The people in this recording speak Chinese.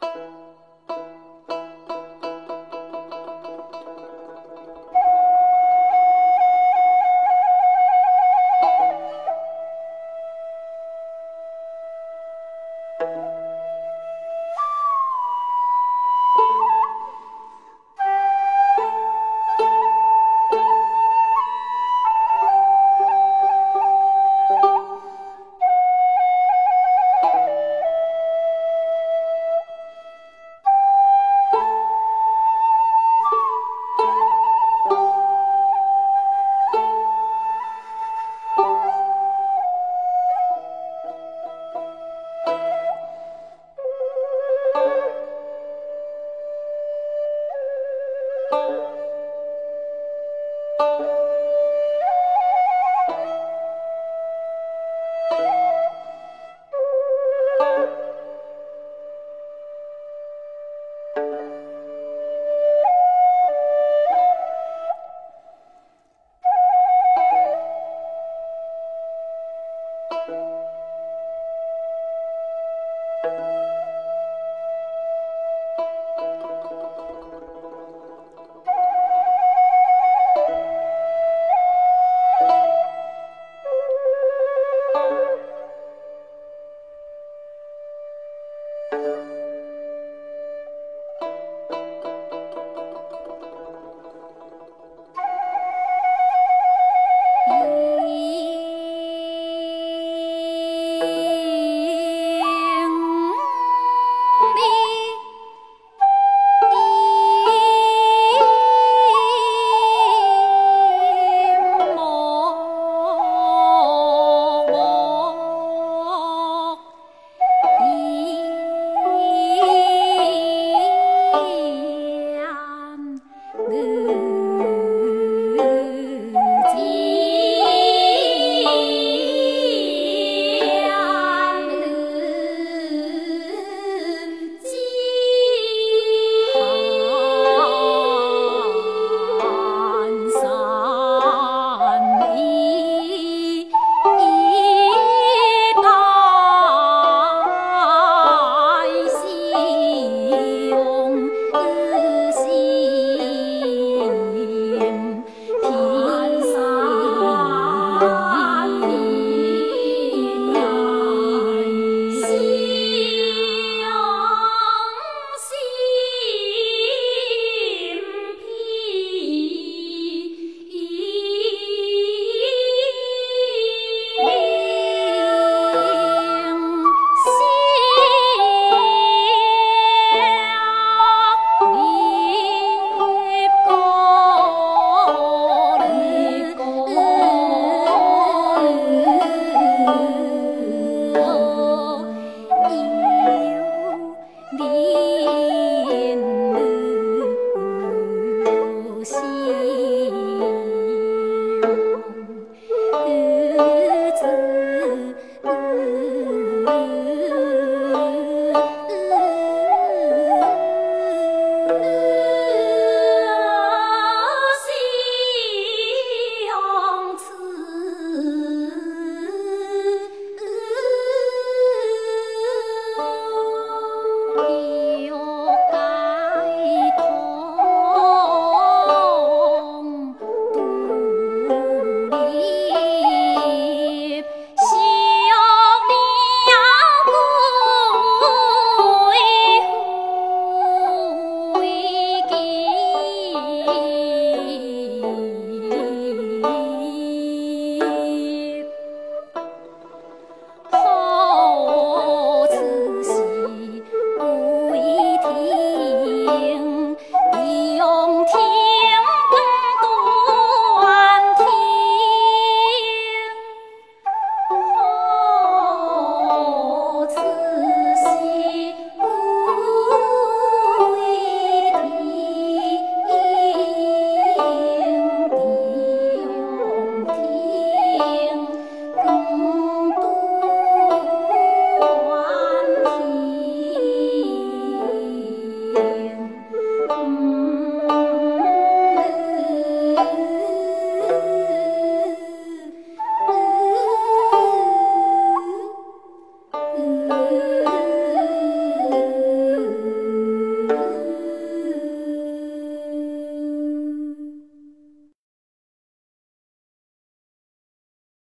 了。Bye.